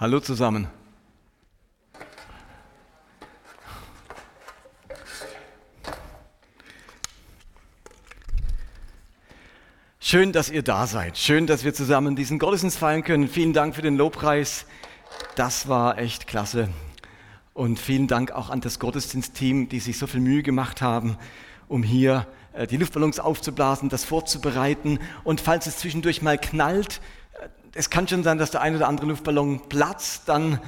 Hallo zusammen. Schön, dass ihr da seid. Schön, dass wir zusammen diesen Gottesdienst feiern können. Vielen Dank für den Lobpreis. Das war echt klasse. Und vielen Dank auch an das Gottesdienstteam, die sich so viel Mühe gemacht haben, um hier äh, die Luftballons aufzublasen, das vorzubereiten. Und falls es zwischendurch mal knallt, es kann schon sein, dass der eine oder andere Luftballon platzt, dann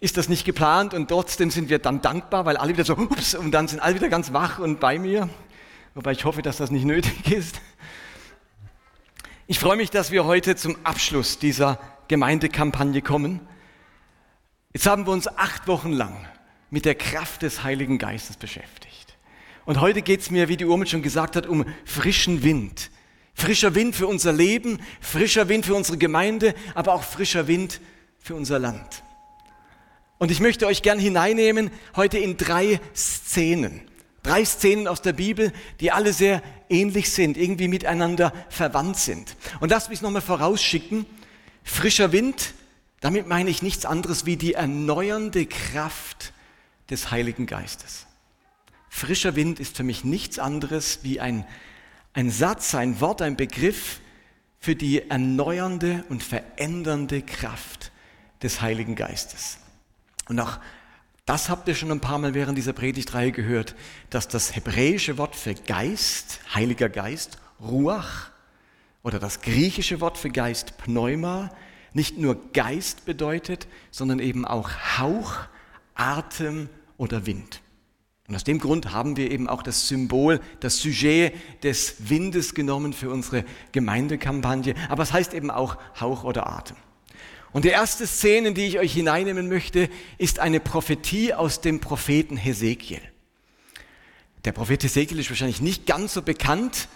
ist das nicht geplant und trotzdem sind wir dann dankbar, weil alle wieder so, ups, und dann sind alle wieder ganz wach und bei mir. Wobei ich hoffe, dass das nicht nötig ist. Ich freue mich, dass wir heute zum Abschluss dieser Gemeindekampagne kommen. Jetzt haben wir uns acht Wochen lang mit der Kraft des Heiligen Geistes beschäftigt. Und heute geht es mir, wie die Urmel schon gesagt hat, um frischen Wind Frischer Wind für unser Leben, frischer Wind für unsere Gemeinde, aber auch frischer Wind für unser Land. Und ich möchte euch gern hineinnehmen heute in drei Szenen. Drei Szenen aus der Bibel, die alle sehr ähnlich sind, irgendwie miteinander verwandt sind. Und lasst mich nochmal vorausschicken. Frischer Wind, damit meine ich nichts anderes wie die erneuernde Kraft des Heiligen Geistes. Frischer Wind ist für mich nichts anderes wie ein ein Satz, ein Wort, ein Begriff für die erneuernde und verändernde Kraft des Heiligen Geistes. Und auch das habt ihr schon ein paar Mal während dieser Predigtreihe gehört, dass das hebräische Wort für Geist, Heiliger Geist, Ruach, oder das griechische Wort für Geist, Pneuma, nicht nur Geist bedeutet, sondern eben auch Hauch, Atem oder Wind. Und aus dem Grund haben wir eben auch das Symbol, das Sujet des Windes genommen für unsere Gemeindekampagne. Aber es heißt eben auch Hauch oder Atem. Und die erste Szene, in die ich euch hineinnehmen möchte, ist eine Prophetie aus dem Propheten Hesekiel. Der Prophet Hesekiel ist wahrscheinlich nicht ganz so bekannt.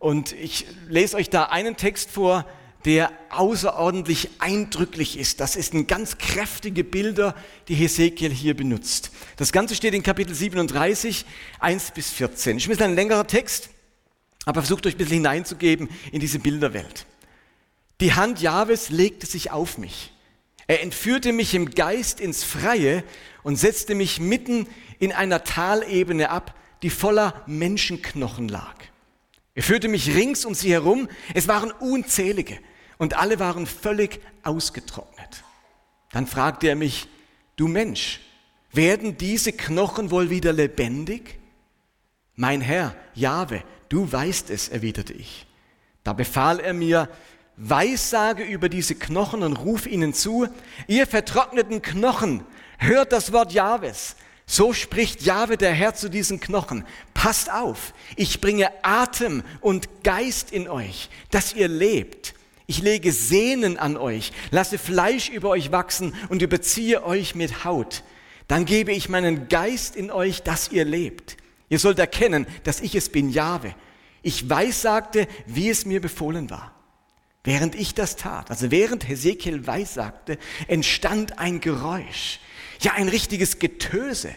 Und ich lese euch da einen Text vor, der außerordentlich eindrücklich ist. Das sind ganz kräftige Bilder, die Hesekiel hier benutzt. Das Ganze steht in Kapitel 37, 1 bis 14. Ich ist ein längerer Text, aber versucht euch ein bisschen hineinzugeben in diese Bilderwelt. Die Hand Jahwes legte sich auf mich. Er entführte mich im Geist ins Freie und setzte mich mitten in einer Talebene ab, die voller Menschenknochen lag. Er führte mich rings um sie herum. Es waren unzählige und alle waren völlig ausgetrocknet. Dann fragte er mich, du Mensch, werden diese Knochen wohl wieder lebendig? Mein Herr, Jahwe, du weißt es, erwiderte ich. Da befahl er mir, Weissage über diese Knochen und ruf ihnen zu, ihr vertrockneten Knochen, hört das Wort Jahwes. So spricht Jahwe der Herr zu diesen Knochen. Passt auf, ich bringe Atem und Geist in euch, dass ihr lebt. Ich lege Sehnen an euch, lasse Fleisch über euch wachsen und überziehe euch mit Haut. Dann gebe ich meinen Geist in euch, dass ihr lebt. Ihr sollt erkennen, dass ich es bin, Jahwe. Ich weissagte, wie es mir befohlen war. Während ich das tat, also während Hesekiel weissagte, entstand ein Geräusch, ja ein richtiges Getöse.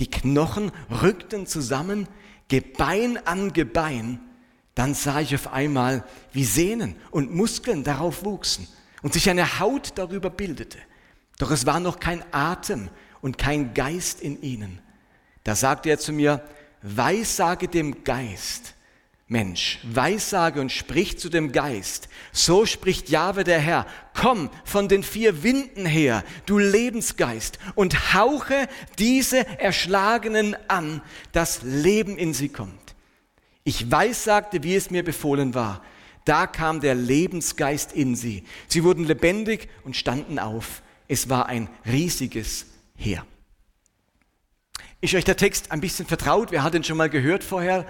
Die Knochen rückten zusammen, Gebein an Gebein, dann sah ich auf einmal, wie Sehnen und Muskeln darauf wuchsen und sich eine Haut darüber bildete. Doch es war noch kein Atem und kein Geist in ihnen. Da sagte er zu mir, Weissage dem Geist, Mensch, Weissage und sprich zu dem Geist. So spricht Jahwe der Herr. Komm von den vier Winden her, du Lebensgeist, und hauche diese Erschlagenen an, dass Leben in sie kommt. Ich weiß, sagte, wie es mir befohlen war. Da kam der Lebensgeist in sie. Sie wurden lebendig und standen auf. Es war ein riesiges Heer. Ist euch der Text ein bisschen vertraut? Wer hat den schon mal gehört vorher?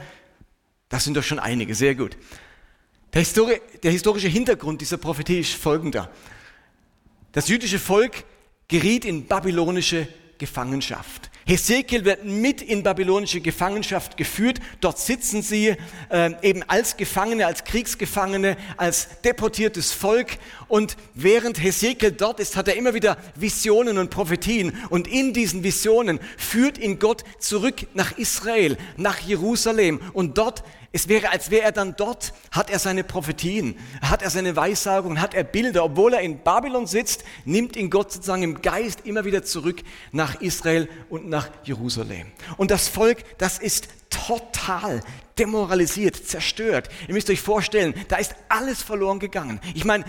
Das sind doch schon einige, sehr gut. Der, Histori der historische Hintergrund dieser Prophetie ist folgender. Das jüdische Volk geriet in babylonische Gefangenschaft. Hesekiel wird mit in babylonische Gefangenschaft geführt. Dort sitzen sie äh, eben als Gefangene, als Kriegsgefangene, als deportiertes Volk. Und während Hesekiel dort ist, hat er immer wieder Visionen und Prophetien. Und in diesen Visionen führt ihn Gott zurück nach Israel, nach Jerusalem. Und dort Es wäre, als wäre er dann dort, hat er seine Prophetien, hat er seine Weissagungen, hat er Bilder. Obwohl er in Babylon sitzt, nimmt ihn Gott sozusagen im Geist immer wieder zurück nach Israel und nach Jerusalem. Und das Volk, das ist total demoralisiert, zerstört. Ihr müsst euch vorstellen, da ist alles verloren gegangen. Ich meine,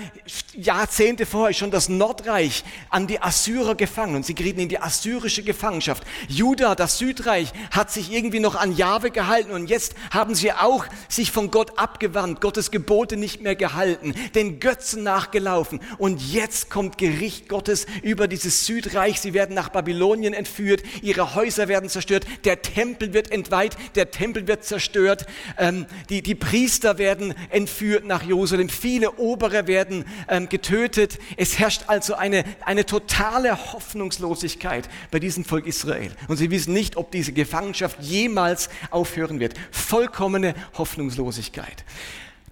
Jahrzehnte vorher ist schon das Nordreich an die Assyrer gefangen und sie gerieten in die assyrische Gefangenschaft. Juda, das Südreich, hat sich irgendwie noch an Jahwe gehalten und jetzt haben sie auch sich von Gott abgewandt, Gottes Gebote nicht mehr gehalten, den Götzen nachgelaufen und jetzt kommt Gericht Gottes über dieses Südreich. Sie werden nach Babylonien entführt, ihre Häuser werden zerstört, der Tempel wird entweiht, der Tempel wird zerstört, ähm, die, die Priester werden entführt nach Jerusalem, viele Obere werden ähm, getötet. Es herrscht also eine, eine totale Hoffnungslosigkeit bei diesem Volk Israel. Und sie wissen nicht, ob diese Gefangenschaft jemals aufhören wird. Vollkommene Hoffnungslosigkeit.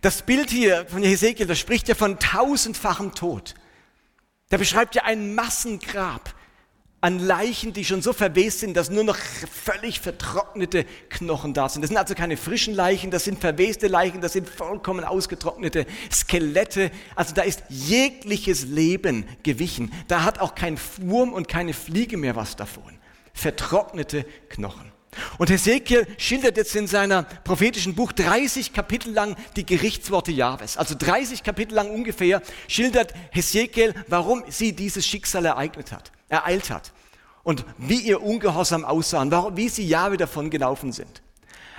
Das Bild hier von Hesekiel, das spricht ja von tausendfachem Tod. Der beschreibt ja ein Massengrab an Leichen, die schon so verwest sind, dass nur noch völlig vertrocknete Knochen da sind. Das sind also keine frischen Leichen, das sind verweste Leichen, das sind vollkommen ausgetrocknete Skelette. Also da ist jegliches Leben gewichen. Da hat auch kein Wurm und keine Fliege mehr was davon. Vertrocknete Knochen. Und Hesekiel schildert jetzt in seiner prophetischen Buch 30 Kapitel lang die Gerichtsworte Jahwes. Also 30 Kapitel lang ungefähr schildert Hesekiel, warum sie dieses Schicksal ereignet hat ereilt hat und wie ihr Ungehorsam aussahen, wie sie Jahwe davon gelaufen sind.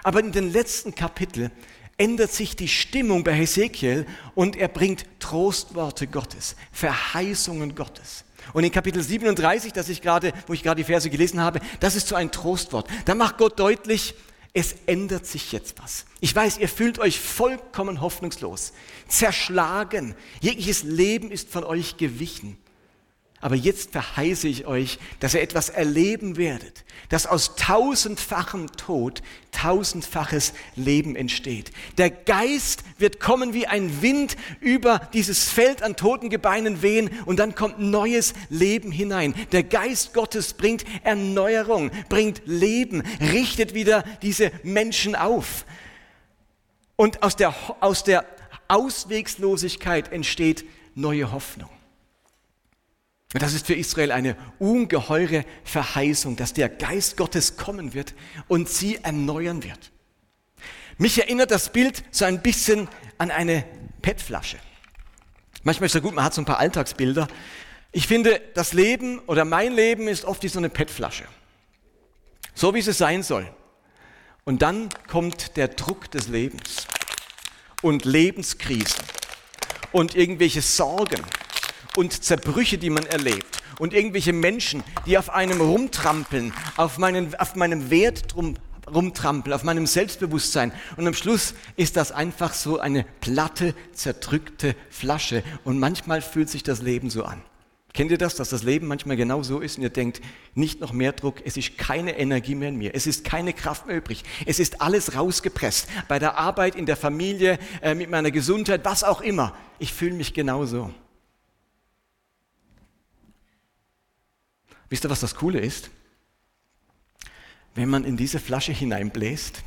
Aber in den letzten Kapiteln ändert sich die Stimmung bei Hesekiel und er bringt Trostworte Gottes, Verheißungen Gottes. Und in Kapitel 37, das ich gerade, wo ich gerade die Verse gelesen habe, das ist so ein Trostwort. Da macht Gott deutlich, es ändert sich jetzt was. Ich weiß, ihr fühlt euch vollkommen hoffnungslos, zerschlagen. Jegliches Leben ist von euch gewichen. Aber jetzt verheiße ich euch, dass ihr etwas erleben werdet, dass aus tausendfachem Tod tausendfaches Leben entsteht. Der Geist wird kommen wie ein Wind über dieses Feld an toten Gebeinen wehen und dann kommt neues Leben hinein. Der Geist Gottes bringt Erneuerung, bringt Leben, richtet wieder diese Menschen auf. Und aus der, aus der Auswegslosigkeit entsteht neue Hoffnung. Und das ist für Israel eine ungeheure Verheißung, dass der Geist Gottes kommen wird und sie erneuern wird. Mich erinnert das Bild so ein bisschen an eine PET-Flasche. Manchmal ist es gut, man hat so ein paar Alltagsbilder. Ich finde, das Leben oder mein Leben ist oft wie so eine PET-Flasche. So wie es sein soll. Und dann kommt der Druck des Lebens und Lebenskrisen und irgendwelche Sorgen und Zerbrüche, die man erlebt und irgendwelche Menschen, die auf einem rumtrampeln, auf, meinen, auf meinem Wert drum, rumtrampeln, auf meinem Selbstbewusstsein. Und am Schluss ist das einfach so eine platte, zerdrückte Flasche. Und manchmal fühlt sich das Leben so an. Kennt ihr das, dass das Leben manchmal genau so ist und ihr denkt, nicht noch mehr Druck, es ist keine Energie mehr in mir, es ist keine Kraft mehr übrig, es ist alles rausgepresst, bei der Arbeit, in der Familie, äh, mit meiner Gesundheit, was auch immer. Ich fühle mich genauso. Wisst ihr, was das Coole ist? Wenn man in diese Flasche hineinbläst,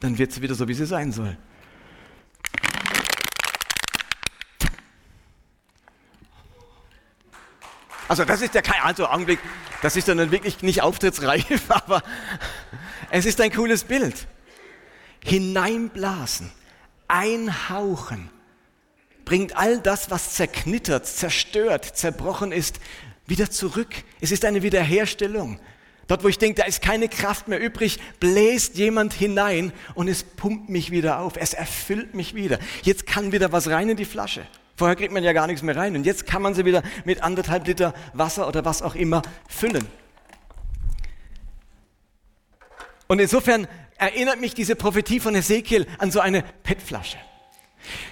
dann wird sie wieder so, wie sie sein soll. Also das ist ja kein also Augenblick, das ist dann wirklich nicht auftrittsreif, aber es ist ein cooles Bild. Hineinblasen, einhauchen, bringt all das, was zerknittert, zerstört, zerbrochen ist, wieder zurück. Es ist eine Wiederherstellung. Dort, wo ich denke, da ist keine Kraft mehr übrig, bläst jemand hinein und es pumpt mich wieder auf. Es erfüllt mich wieder. Jetzt kann wieder was rein in die Flasche. Vorher kriegt man ja gar nichts mehr rein und jetzt kann man sie wieder mit anderthalb Liter Wasser oder was auch immer füllen. Und insofern erinnert mich diese Prophetie von Ezekiel an so eine PET-Flasche.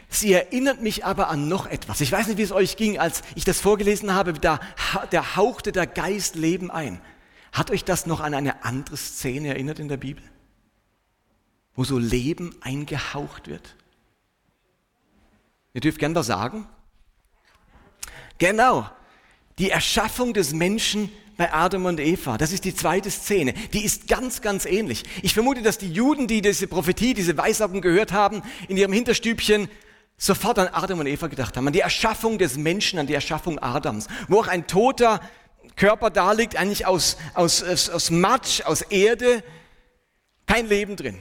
Sie erinnert mich aber an noch etwas. Ich weiß nicht, wie es euch ging, als ich das vorgelesen habe, da, da hauchte der Geist Leben ein. Hat euch das noch an eine andere Szene erinnert in der Bibel? Wo so Leben eingehaucht wird? Ihr dürft gern was sagen. Genau, die Erschaffung des Menschen bei Adam und Eva. Das ist die zweite Szene. Die ist ganz, ganz ähnlich. Ich vermute, dass die Juden, die diese Prophetie, diese Weissagung gehört haben, in ihrem Hinterstübchen sofort an Adam und Eva gedacht haben, an die Erschaffung des Menschen, an die Erschaffung Adams, wo auch ein toter Körper da liegt, eigentlich aus, aus, aus, aus Matsch, aus Erde, kein Leben drin.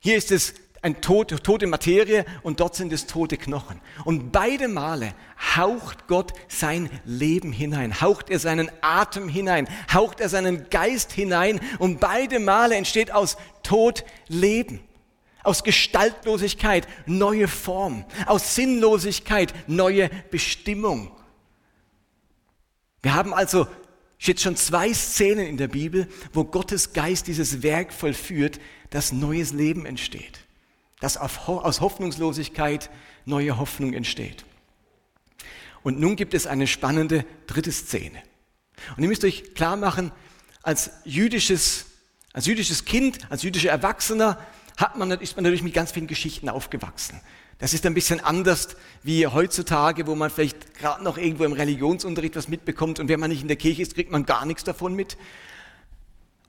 Hier ist es ein tote, tote Materie und dort sind es tote Knochen. Und beide Male haucht Gott sein Leben hinein, haucht er seinen Atem hinein, haucht er seinen Geist hinein und beide Male entsteht aus Tod Leben. Aus Gestaltlosigkeit neue Form, aus Sinnlosigkeit neue Bestimmung. Wir haben also jetzt schon zwei Szenen in der Bibel, wo Gottes Geist dieses Werk vollführt, dass neues Leben entsteht dass aus Hoffnungslosigkeit neue Hoffnung entsteht. Und nun gibt es eine spannende dritte Szene. Und ihr müsst euch klar machen, als jüdisches, als jüdisches Kind, als jüdischer Erwachsener hat man, ist man natürlich mit ganz vielen Geschichten aufgewachsen. Das ist ein bisschen anders wie heutzutage, wo man vielleicht gerade noch irgendwo im Religionsunterricht was mitbekommt und wenn man nicht in der Kirche ist, kriegt man gar nichts davon mit.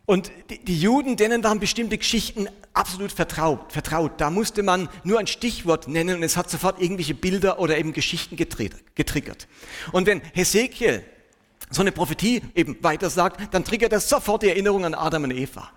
Und die Juden, denen waren bestimmte Geschichten absolut vertraut, vertraut. Da musste man nur ein Stichwort nennen und es hat sofort irgendwelche Bilder oder eben Geschichten getriggert. Und wenn Hesekiel so eine Prophetie eben weiter sagt, dann triggert er sofort die Erinnerung an Adam und Eva.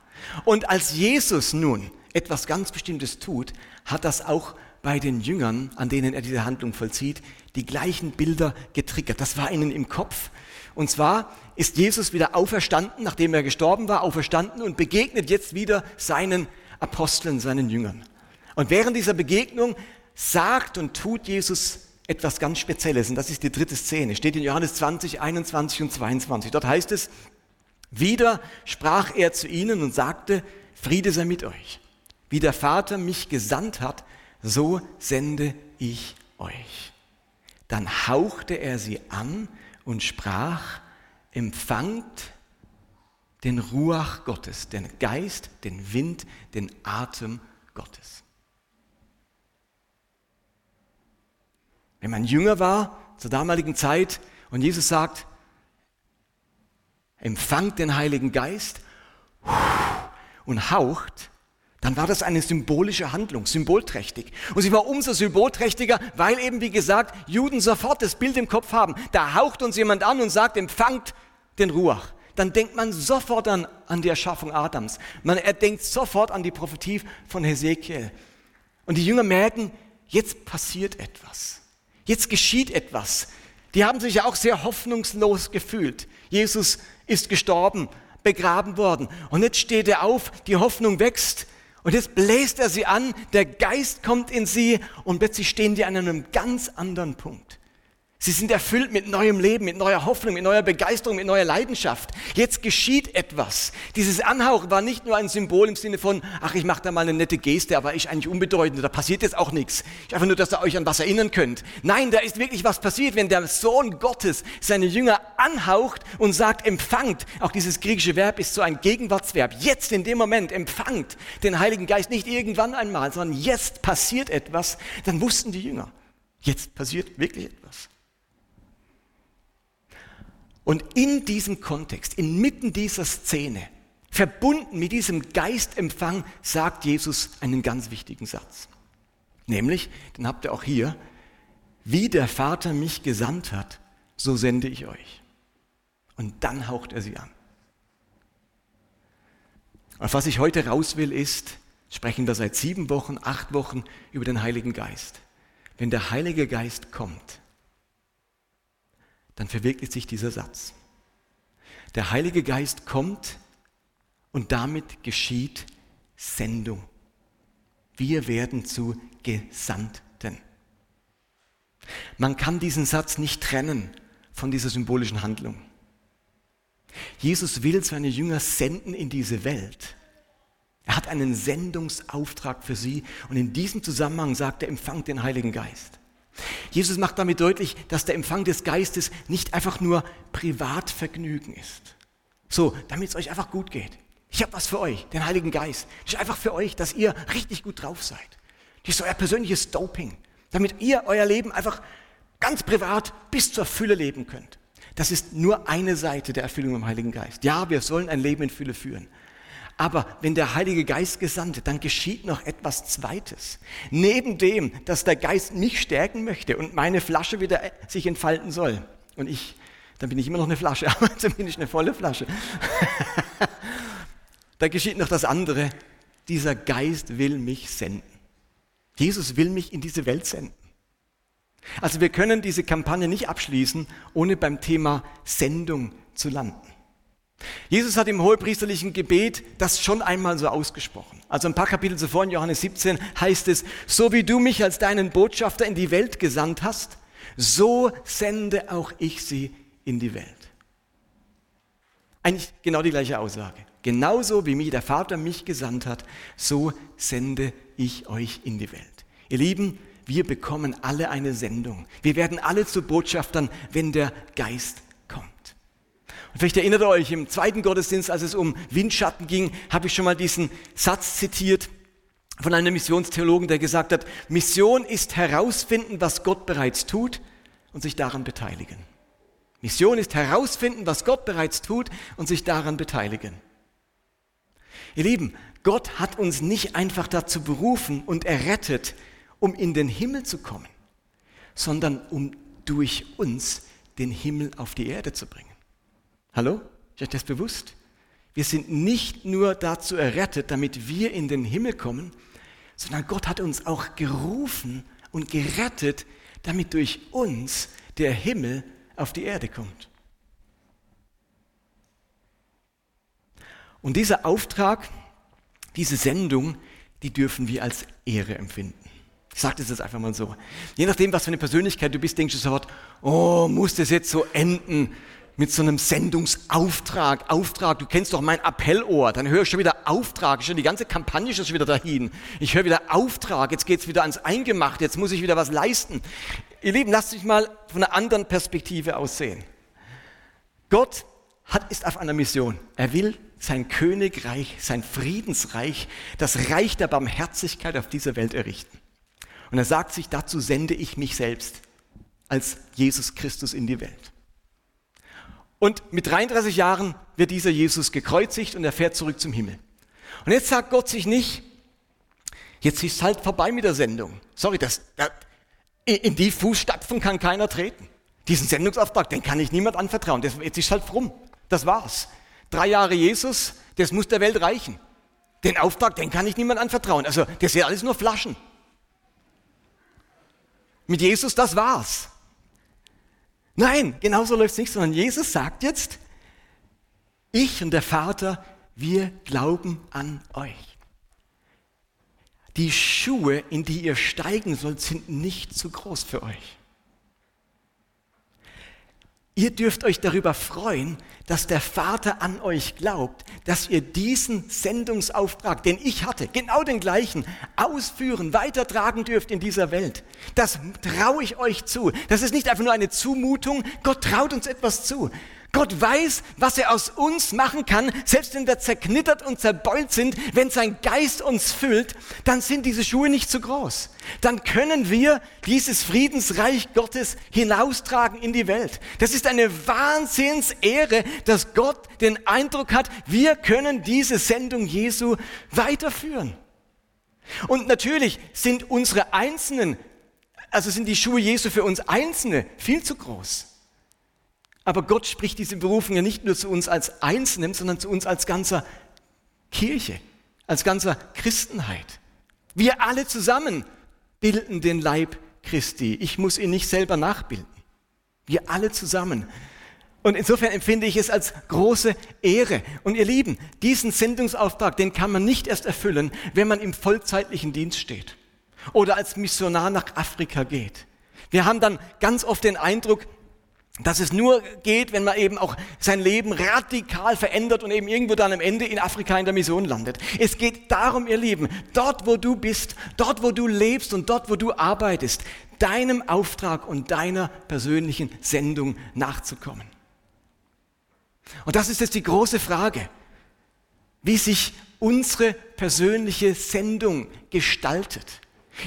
Und als Jesus nun etwas ganz Bestimmtes tut, hat das auch bei den Jüngern, an denen er diese Handlung vollzieht, die gleichen Bilder getriggert. Das war ihnen im Kopf. Und zwar ist Jesus wieder auferstanden, nachdem er gestorben war, auferstanden und begegnet jetzt wieder seinen Aposteln, seinen Jüngern. Und während dieser Begegnung sagt und tut Jesus etwas ganz Spezielles. Und das ist die dritte Szene. Steht in Johannes 20, 21 und 22. Dort heißt es, wieder sprach er zu ihnen und sagte, Friede sei mit euch. Wie der Vater mich gesandt hat, so sende ich euch. Dann hauchte er sie an und sprach, empfangt den Ruach Gottes, den Geist, den Wind, den Atem Gottes. Wenn man jünger war, zur damaligen Zeit, und Jesus sagt, empfangt den Heiligen Geist und haucht, dann war das eine symbolische Handlung, symbolträchtig. Und sie war umso symbolträchtiger, weil eben, wie gesagt, Juden sofort das Bild im Kopf haben. Da haucht uns jemand an und sagt, empfangt den Ruach. Dann denkt man sofort an, an die Erschaffung Adams. Man er denkt sofort an die Prophetie von Hesekiel. Und die Jünger merken, jetzt passiert etwas. Jetzt geschieht etwas. Die haben sich ja auch sehr hoffnungslos gefühlt. Jesus ist gestorben, begraben worden. Und jetzt steht er auf, die Hoffnung wächst. Und jetzt bläst er sie an, der Geist kommt in sie und plötzlich stehen die an einem ganz anderen Punkt. Sie sind erfüllt mit neuem Leben, mit neuer Hoffnung, mit neuer Begeisterung, mit neuer Leidenschaft. Jetzt geschieht etwas. Dieses Anhauchen war nicht nur ein Symbol im Sinne von, ach, ich mache da mal eine nette Geste, aber ist eigentlich unbedeutend, da passiert jetzt auch nichts. Ich einfach nur, dass ihr euch an was erinnern könnt. Nein, da ist wirklich was passiert, wenn der Sohn Gottes seine Jünger anhaucht und sagt, empfangt. Auch dieses griechische Verb ist so ein Gegenwartsverb. Jetzt in dem Moment empfangt den Heiligen Geist nicht irgendwann einmal, sondern jetzt passiert etwas. Dann wussten die Jünger, jetzt passiert wirklich etwas. Und in diesem Kontext, inmitten dieser Szene, verbunden mit diesem Geistempfang, sagt Jesus einen ganz wichtigen Satz. Nämlich, den habt ihr auch hier, wie der Vater mich gesandt hat, so sende ich euch. Und dann haucht er sie an. Auf was ich heute raus will, ist, sprechen wir seit sieben Wochen, acht Wochen über den Heiligen Geist. Wenn der Heilige Geist kommt, dann verwirklicht sich dieser Satz. Der Heilige Geist kommt und damit geschieht Sendung. Wir werden zu Gesandten. Man kann diesen Satz nicht trennen von dieser symbolischen Handlung. Jesus will seine Jünger senden in diese Welt. Er hat einen Sendungsauftrag für sie und in diesem Zusammenhang sagt er, empfangt den Heiligen Geist. Jesus macht damit deutlich, dass der Empfang des Geistes nicht einfach nur Privatvergnügen ist. So, damit es euch einfach gut geht. Ich habe was für euch, den Heiligen Geist. Das ist einfach für euch, dass ihr richtig gut drauf seid. Das ist euer persönliches Doping, damit ihr euer Leben einfach ganz privat bis zur Fülle leben könnt. Das ist nur eine Seite der Erfüllung im Heiligen Geist. Ja, wir sollen ein Leben in Fülle führen. Aber wenn der Heilige Geist gesandt dann geschieht noch etwas Zweites. Neben dem, dass der Geist mich stärken möchte und meine Flasche wieder sich entfalten soll. Und ich, dann bin ich immer noch eine Flasche, aber zumindest eine volle Flasche. da geschieht noch das andere. Dieser Geist will mich senden. Jesus will mich in diese Welt senden. Also wir können diese Kampagne nicht abschließen, ohne beim Thema Sendung zu landen. Jesus hat im hohepriesterlichen Gebet das schon einmal so ausgesprochen. Also ein paar Kapitel zuvor in Johannes 17 heißt es, so wie du mich als deinen Botschafter in die Welt gesandt hast, so sende auch ich sie in die Welt. Eigentlich genau die gleiche Aussage. Genauso wie mich der Vater mich gesandt hat, so sende ich euch in die Welt. Ihr Lieben, wir bekommen alle eine Sendung. Wir werden alle zu Botschaftern, wenn der Geist vielleicht erinnert ihr euch, im zweiten Gottesdienst, als es um Windschatten ging, habe ich schon mal diesen Satz zitiert von einem Missionstheologen, der gesagt hat, Mission ist herausfinden, was Gott bereits tut und sich daran beteiligen. Mission ist herausfinden, was Gott bereits tut und sich daran beteiligen. Ihr Lieben, Gott hat uns nicht einfach dazu berufen und errettet, um in den Himmel zu kommen, sondern um durch uns den Himmel auf die Erde zu bringen. Hallo? Ist euch das bewusst? Wir sind nicht nur dazu errettet, damit wir in den Himmel kommen, sondern Gott hat uns auch gerufen und gerettet, damit durch uns der Himmel auf die Erde kommt. Und dieser Auftrag, diese Sendung, die dürfen wir als Ehre empfinden. Ich sage das jetzt einfach mal so. Je nachdem, was für eine Persönlichkeit du bist, denkst du sofort, oh, muss das jetzt so enden? Mit so einem Sendungsauftrag. Auftrag, du kennst doch mein Appellohr. Dann höre ich schon wieder Auftrag. Schon die ganze Kampagne ist schon wieder dahin. Ich höre wieder Auftrag. Jetzt geht es wieder ans Eingemachte. Jetzt muss ich wieder was leisten. Ihr Lieben, lasst mich mal von einer anderen Perspektive aussehen. Gott hat, ist auf einer Mission. Er will sein Königreich, sein Friedensreich, das Reich der Barmherzigkeit auf dieser Welt errichten. Und er sagt sich, dazu sende ich mich selbst als Jesus Christus in die Welt. Und mit 33 Jahren wird dieser Jesus gekreuzigt und er fährt zurück zum Himmel. Und jetzt sagt Gott sich nicht, jetzt ist halt vorbei mit der Sendung. Sorry, das, in die Fußstapfen kann keiner treten. Diesen Sendungsauftrag, den kann ich niemand anvertrauen. Das, jetzt ist halt rum. Das war's. Drei Jahre Jesus, das muss der Welt reichen. Den Auftrag, den kann ich niemand anvertrauen. Also, das sind alles nur Flaschen. Mit Jesus, das war's. Nein, genauso läuft es nicht, sondern Jesus sagt jetzt, ich und der Vater, wir glauben an euch. Die Schuhe, in die ihr steigen sollt, sind nicht zu groß für euch. Ihr dürft euch darüber freuen, dass der Vater an euch glaubt, dass ihr diesen Sendungsauftrag, den ich hatte, genau den gleichen, ausführen, weitertragen dürft in dieser Welt. Das traue ich euch zu. Das ist nicht einfach nur eine Zumutung. Gott traut uns etwas zu. Gott weiß, was er aus uns machen kann, selbst wenn wir zerknittert und zerbeult sind, wenn sein Geist uns füllt, dann sind diese Schuhe nicht zu groß. Dann können wir dieses Friedensreich Gottes hinaustragen in die Welt. Das ist eine Wahnsinnsehre, dass Gott den Eindruck hat, wir können diese Sendung Jesu weiterführen. Und natürlich sind unsere einzelnen, also sind die Schuhe Jesu für uns Einzelne viel zu groß. Aber Gott spricht diese Berufung ja nicht nur zu uns als Einzelnen, sondern zu uns als ganzer Kirche, als ganzer Christenheit. Wir alle zusammen bilden den Leib Christi. Ich muss ihn nicht selber nachbilden. Wir alle zusammen. Und insofern empfinde ich es als große Ehre. Und ihr Lieben, diesen Sendungsauftrag, den kann man nicht erst erfüllen, wenn man im vollzeitlichen Dienst steht oder als Missionar nach Afrika geht. Wir haben dann ganz oft den Eindruck, dass es nur geht, wenn man eben auch sein Leben radikal verändert und eben irgendwo dann am Ende in Afrika in der Mission landet. Es geht darum, ihr Lieben, dort wo du bist, dort wo du lebst und dort wo du arbeitest, deinem Auftrag und deiner persönlichen Sendung nachzukommen. Und das ist jetzt die große Frage, wie sich unsere persönliche Sendung gestaltet.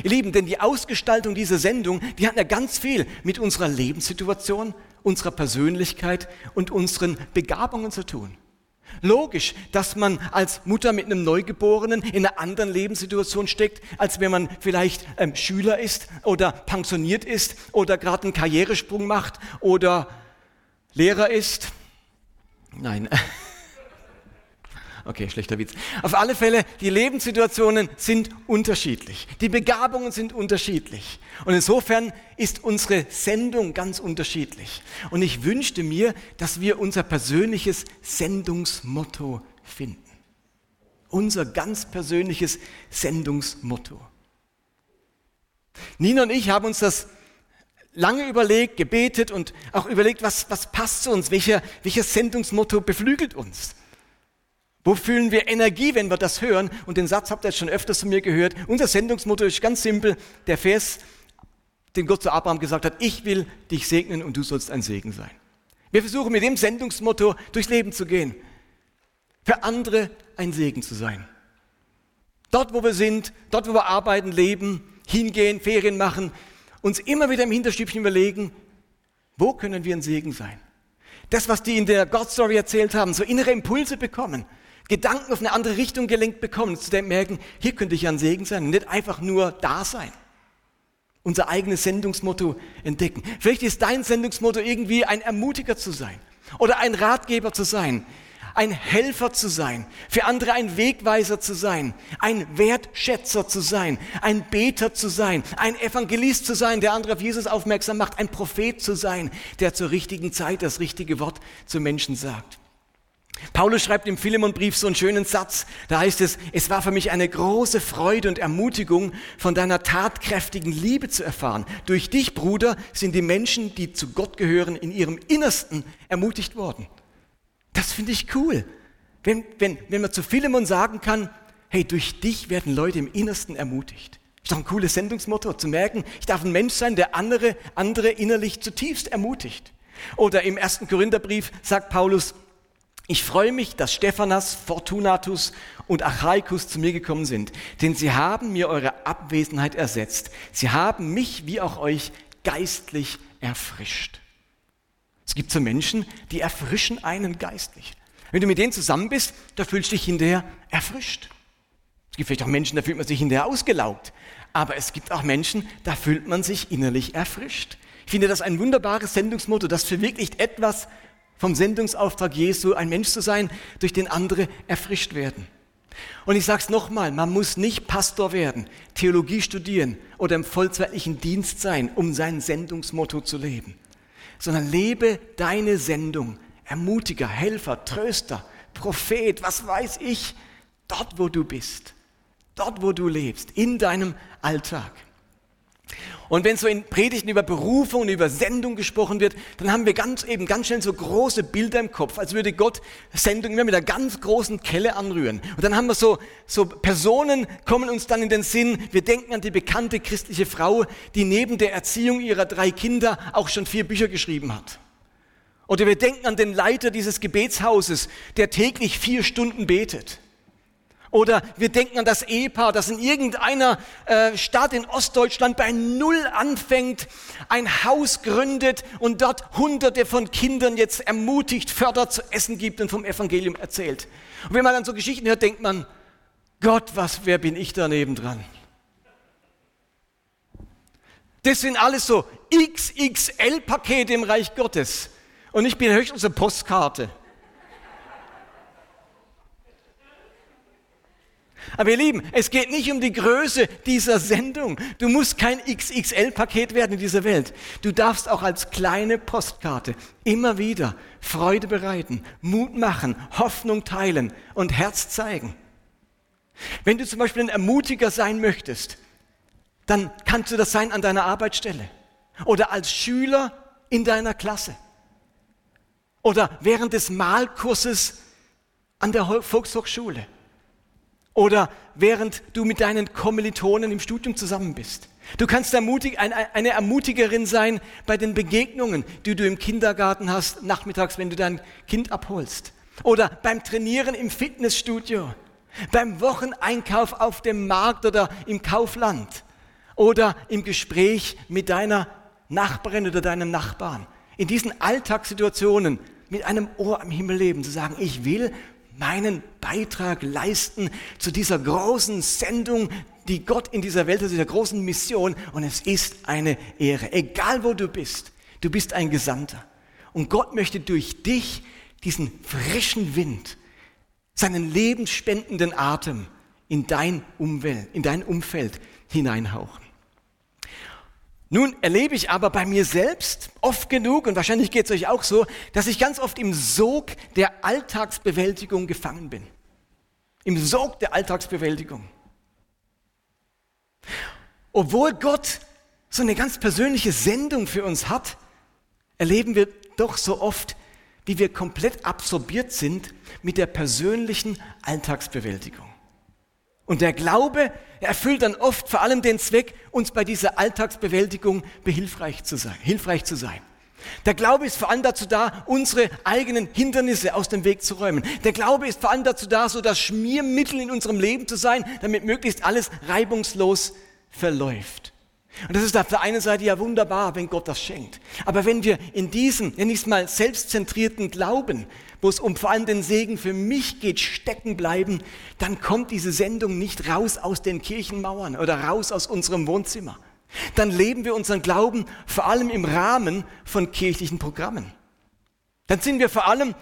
Ihr Lieben, denn die Ausgestaltung dieser Sendung, die hat ja ganz viel mit unserer Lebenssituation unserer Persönlichkeit und unseren Begabungen zu tun. Logisch, dass man als Mutter mit einem Neugeborenen in einer anderen Lebenssituation steckt, als wenn man vielleicht ähm, Schüler ist oder pensioniert ist oder gerade einen Karrieresprung macht oder Lehrer ist. Nein. Okay, schlechter Witz. Auf alle Fälle, die Lebenssituationen sind unterschiedlich. Die Begabungen sind unterschiedlich. Und insofern ist unsere Sendung ganz unterschiedlich. Und ich wünschte mir, dass wir unser persönliches Sendungsmotto finden. Unser ganz persönliches Sendungsmotto. Nina und ich haben uns das lange überlegt, gebetet und auch überlegt, was, was passt zu uns, welcher, welches Sendungsmotto beflügelt uns. Wo fühlen wir Energie, wenn wir das hören? Und den Satz habt ihr jetzt schon öfters von mir gehört. Unser Sendungsmotto ist ganz simpel. Der Vers, den Gott zu Abraham gesagt hat, ich will dich segnen und du sollst ein Segen sein. Wir versuchen mit dem Sendungsmotto durchs Leben zu gehen. Für andere ein Segen zu sein. Dort, wo wir sind, dort, wo wir arbeiten, leben, hingehen, Ferien machen, uns immer wieder im Hinterstübchen überlegen, wo können wir ein Segen sein? Das, was die in der God Story erzählt haben, so innere Impulse bekommen. Gedanken auf eine andere Richtung gelenkt bekommen, zu merken, hier könnte ich ein Segen sein nicht einfach nur da sein. Unser eigenes Sendungsmotto entdecken. Vielleicht ist dein Sendungsmotto irgendwie ein Ermutiger zu sein oder ein Ratgeber zu sein, ein Helfer zu sein, für andere ein Wegweiser zu sein, ein Wertschätzer zu sein, ein Beter zu sein, ein Evangelist zu sein, der andere auf Jesus aufmerksam macht, ein Prophet zu sein, der zur richtigen Zeit das richtige Wort zu Menschen sagt. Paulus schreibt im Philemonbrief so einen schönen Satz. Da heißt es, es war für mich eine große Freude und Ermutigung, von deiner tatkräftigen Liebe zu erfahren. Durch dich, Bruder, sind die Menschen, die zu Gott gehören, in ihrem Innersten ermutigt worden. Das finde ich cool. Wenn, wenn, wenn man zu Philemon sagen kann, hey, durch dich werden Leute im Innersten ermutigt. Ist doch ein cooles Sendungsmotto, zu merken, ich darf ein Mensch sein, der andere, andere innerlich zutiefst ermutigt. Oder im ersten Korintherbrief sagt Paulus, ich freue mich, dass Stephanas, Fortunatus und Achaikus zu mir gekommen sind, denn sie haben mir eure Abwesenheit ersetzt. Sie haben mich wie auch euch geistlich erfrischt. Es gibt so Menschen, die erfrischen einen geistlich. Wenn du mit denen zusammen bist, da fühlst du dich hinterher erfrischt. Es gibt vielleicht auch Menschen, da fühlt man sich hinterher ausgelaugt. Aber es gibt auch Menschen, da fühlt man sich innerlich erfrischt. Ich finde das ein wunderbares Sendungsmotto, das verwirklicht etwas, vom Sendungsauftrag Jesu, ein Mensch zu sein, durch den andere erfrischt werden. Und ich sage es nochmal, man muss nicht Pastor werden, Theologie studieren oder im vollzeitlichen Dienst sein, um sein Sendungsmotto zu leben, sondern lebe deine Sendung. Ermutiger, Helfer, Tröster, Prophet, was weiß ich, dort wo du bist, dort wo du lebst, in deinem Alltag. Und wenn so in Predigten über Berufung und über Sendung gesprochen wird, dann haben wir ganz eben ganz schnell so große Bilder im Kopf, als würde Gott Sendung immer mit einer ganz großen Kelle anrühren. Und dann haben wir so, so Personen kommen uns dann in den Sinn. Wir denken an die bekannte christliche Frau, die neben der Erziehung ihrer drei Kinder auch schon vier Bücher geschrieben hat. Oder wir denken an den Leiter dieses Gebetshauses, der täglich vier Stunden betet. Oder wir denken an das Ehepaar, das in irgendeiner äh, Stadt in Ostdeutschland bei Null anfängt, ein Haus gründet und dort Hunderte von Kindern jetzt ermutigt, fördert, zu essen gibt und vom Evangelium erzählt. Und wenn man dann so Geschichten hört, denkt man, Gott, was, wer bin ich daneben dran? Das sind alles so XXL-Pakete im Reich Gottes. Und ich bin höchstens eine Postkarte. Aber ihr Lieben, es geht nicht um die Größe dieser Sendung. Du musst kein XXL-Paket werden in dieser Welt. Du darfst auch als kleine Postkarte immer wieder Freude bereiten, Mut machen, Hoffnung teilen und Herz zeigen. Wenn du zum Beispiel ein Ermutiger sein möchtest, dann kannst du das sein an deiner Arbeitsstelle oder als Schüler in deiner Klasse oder während des Malkurses an der Volkshochschule oder während du mit deinen Kommilitonen im Studium zusammen bist. Du kannst ermutig, eine Ermutigerin sein bei den Begegnungen, die du im Kindergarten hast, nachmittags, wenn du dein Kind abholst. Oder beim Trainieren im Fitnessstudio. Beim Wocheneinkauf auf dem Markt oder im Kaufland. Oder im Gespräch mit deiner Nachbarin oder deinem Nachbarn. in diesen Alltagssituationen mit einem Ohr am Himmel leben, zu sagen, ich will meinen Beitrag leisten zu dieser großen Sendung, die Gott in dieser Welt hat, dieser großen Mission. Und es ist eine Ehre, egal wo du bist, du bist ein Gesandter. Und Gott möchte durch dich diesen frischen Wind, seinen lebensspendenden Atem in dein Umwelt, in dein Umfeld hineinhauchen. Nun erlebe ich aber bei mir selbst oft genug, und wahrscheinlich geht es euch auch so, dass ich ganz oft im Sog der Alltagsbewältigung gefangen bin. Im Sog der Alltagsbewältigung. Obwohl Gott so eine ganz persönliche Sendung für uns hat, erleben wir doch so oft, wie wir komplett absorbiert sind mit der persönlichen Alltagsbewältigung. Und der Glaube erfüllt dann oft vor allem den Zweck, uns bei dieser Alltagsbewältigung behilfreich zu sein, hilfreich zu sein. Der Glaube ist vor allem dazu da, unsere eigenen Hindernisse aus dem Weg zu räumen. Der Glaube ist vor allem dazu da, so das Schmiermittel in unserem Leben zu sein, damit möglichst alles reibungslos verläuft. Und das ist auf der einen Seite ja wunderbar, wenn Gott das schenkt. Aber wenn wir in diesem, ich es mal, selbstzentrierten Glauben wo es um vor allem den Segen für mich geht, stecken bleiben, dann kommt diese Sendung nicht raus aus den Kirchenmauern oder raus aus unserem Wohnzimmer. Dann leben wir unseren Glauben vor allem im Rahmen von kirchlichen Programmen. Dann sind wir vor allem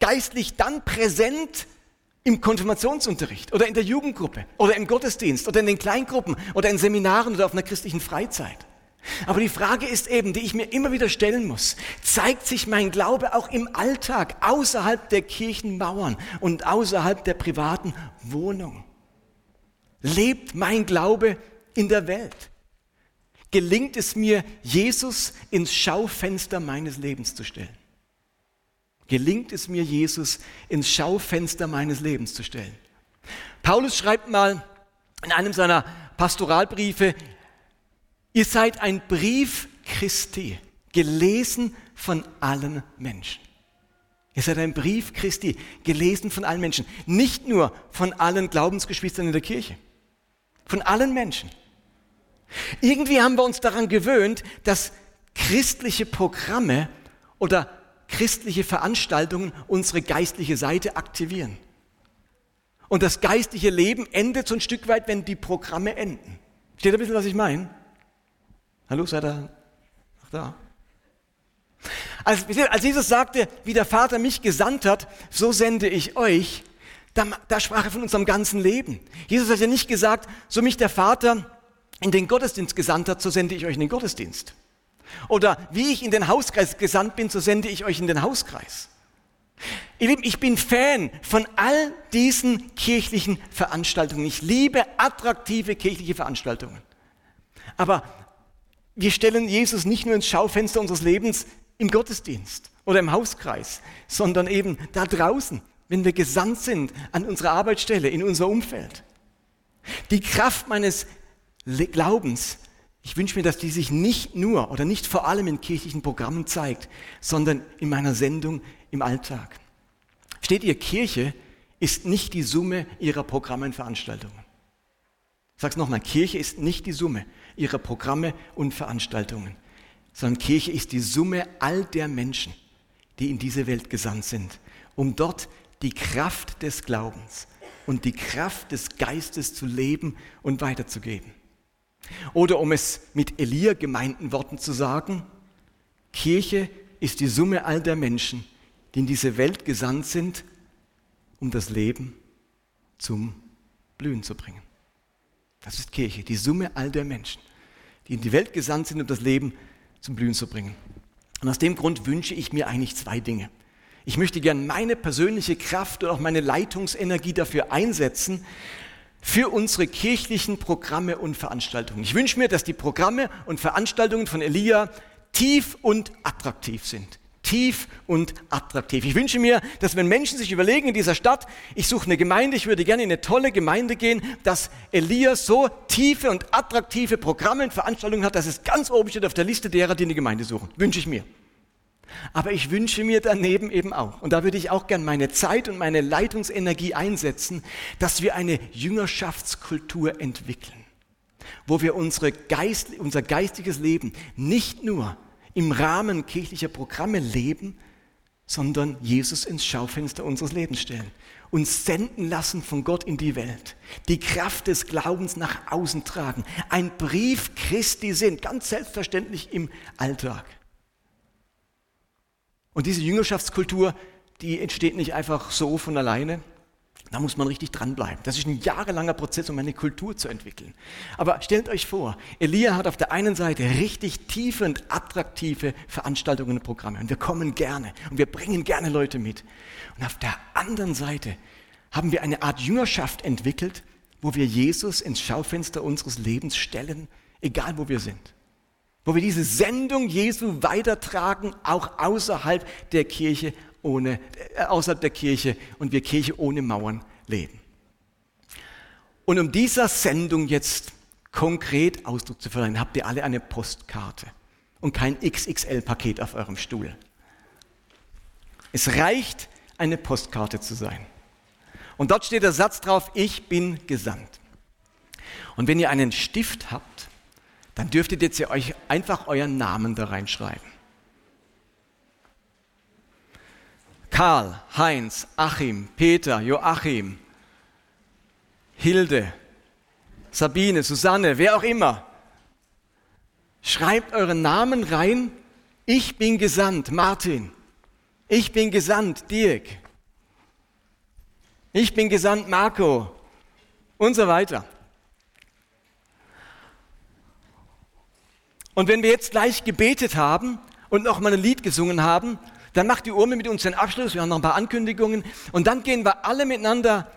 geistlich dann präsent im Konfirmationsunterricht oder in der Jugendgruppe oder im Gottesdienst oder in den Kleingruppen oder in Seminaren oder auf einer christlichen Freizeit. Aber die Frage ist eben, die ich mir immer wieder stellen muss, zeigt sich mein Glaube auch im Alltag, außerhalb der Kirchenmauern und außerhalb der privaten Wohnung? Lebt mein Glaube in der Welt? Gelingt es mir, Jesus ins Schaufenster meines Lebens zu stellen? Gelingt es mir, Jesus ins Schaufenster meines Lebens zu stellen? Paulus schreibt mal in einem seiner Pastoralbriefe, Ihr seid ein Brief Christi, gelesen von allen Menschen. Ihr seid ein Brief Christi, gelesen von allen Menschen. Nicht nur von allen Glaubensgeschwistern in der Kirche, von allen Menschen. Irgendwie haben wir uns daran gewöhnt, dass christliche Programme oder christliche Veranstaltungen unsere geistliche Seite aktivieren. Und das geistliche Leben endet so ein Stück weit, wenn die Programme enden. Steht ein bisschen, was ich meine? Hallo, seid ihr noch da? Als, als Jesus sagte, wie der Vater mich gesandt hat, so sende ich euch, da, da sprach er von unserem ganzen Leben. Jesus hat ja nicht gesagt, so mich der Vater in den Gottesdienst gesandt hat, so sende ich euch in den Gottesdienst. Oder wie ich in den Hauskreis gesandt bin, so sende ich euch in den Hauskreis. Ihr Lieben, ich bin Fan von all diesen kirchlichen Veranstaltungen. Ich liebe attraktive kirchliche Veranstaltungen. Aber wir stellen Jesus nicht nur ins Schaufenster unseres Lebens im Gottesdienst oder im Hauskreis, sondern eben da draußen, wenn wir gesandt sind an unserer Arbeitsstelle, in unser Umfeld. Die Kraft meines Glaubens, ich wünsche mir, dass die sich nicht nur oder nicht vor allem in kirchlichen Programmen zeigt, sondern in meiner Sendung im Alltag. Steht ihr, Kirche ist nicht die Summe ihrer Programme und Veranstaltungen. Ich sage es nochmal, Kirche ist nicht die Summe ihrer Programme und Veranstaltungen, sondern Kirche ist die Summe all der Menschen, die in diese Welt gesandt sind, um dort die Kraft des Glaubens und die Kraft des Geistes zu leben und weiterzugeben. Oder um es mit Elia gemeinten Worten zu sagen, Kirche ist die Summe all der Menschen, die in diese Welt gesandt sind, um das Leben zum Blühen zu bringen. Das ist Kirche, die Summe all der Menschen die in die Welt gesandt sind, um das Leben zum Blühen zu bringen. Und aus dem Grund wünsche ich mir eigentlich zwei Dinge. Ich möchte gern meine persönliche Kraft und auch meine Leitungsenergie dafür einsetzen, für unsere kirchlichen Programme und Veranstaltungen. Ich wünsche mir, dass die Programme und Veranstaltungen von Elia tief und attraktiv sind tief und attraktiv. Ich wünsche mir, dass wenn Menschen sich überlegen in dieser Stadt, ich suche eine Gemeinde, ich würde gerne in eine tolle Gemeinde gehen, dass Elias so tiefe und attraktive Programme und Veranstaltungen hat, dass es ganz oben steht auf der Liste derer, die eine Gemeinde suchen. Wünsche ich mir. Aber ich wünsche mir daneben eben auch, und da würde ich auch gern meine Zeit und meine Leitungsenergie einsetzen, dass wir eine Jüngerschaftskultur entwickeln, wo wir unsere Geist, unser geistiges Leben nicht nur im Rahmen kirchlicher Programme leben, sondern Jesus ins Schaufenster unseres Lebens stellen. Uns senden lassen von Gott in die Welt. Die Kraft des Glaubens nach außen tragen. Ein Brief Christi sind, ganz selbstverständlich im Alltag. Und diese Jüngerschaftskultur, die entsteht nicht einfach so von alleine, da muss man richtig dranbleiben. Das ist ein jahrelanger Prozess, um eine Kultur zu entwickeln. Aber stellt euch vor, Elia hat auf der einen Seite richtig tiefe und attraktive Veranstaltungen und Programme. Und wir kommen gerne und wir bringen gerne Leute mit. Und auf der anderen Seite haben wir eine Art Jüngerschaft entwickelt, wo wir Jesus ins Schaufenster unseres Lebens stellen, egal wo wir sind. Wo wir diese Sendung Jesu weitertragen, auch außerhalb der Kirche ohne, äh, außerhalb der Kirche und wir Kirche ohne Mauern leben. Und um dieser Sendung jetzt konkret Ausdruck zu verleihen, habt ihr alle eine Postkarte und kein XXL-Paket auf eurem Stuhl. Es reicht, eine Postkarte zu sein. Und dort steht der Satz drauf, ich bin gesandt. Und wenn ihr einen Stift habt, dann dürft ihr euch einfach euren Namen da reinschreiben. Karl, Heinz, Achim, Peter, Joachim, Hilde, Sabine, Susanne, wer auch immer. Schreibt euren Namen rein. Ich bin gesandt, Martin. Ich bin gesandt, Dirk. Ich bin gesandt, Marco. Und so weiter. Und wenn wir jetzt gleich gebetet haben und noch mal ein Lied gesungen haben, dann macht die Urme mit uns den Abschluss, wir haben noch ein paar Ankündigungen und dann gehen wir alle miteinander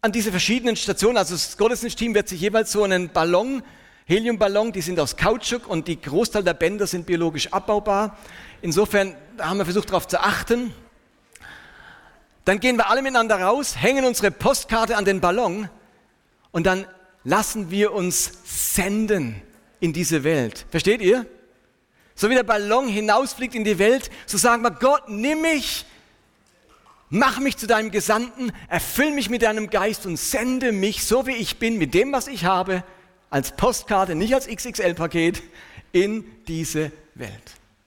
an diese verschiedenen Stationen. Also das Gottesdienstteam wird sich jeweils so einen Ballon, Heliumballon, die sind aus Kautschuk und die Großteil der Bänder sind biologisch abbaubar. Insofern haben wir versucht darauf zu achten. Dann gehen wir alle miteinander raus, hängen unsere Postkarte an den Ballon und dann lassen wir uns senden in diese Welt. Versteht ihr? So wie der Ballon hinausfliegt in die Welt, so sagen wir, Gott, nimm mich, mach mich zu deinem Gesandten, erfüll mich mit deinem Geist und sende mich, so wie ich bin, mit dem, was ich habe, als Postkarte, nicht als XXL-Paket, in diese Welt.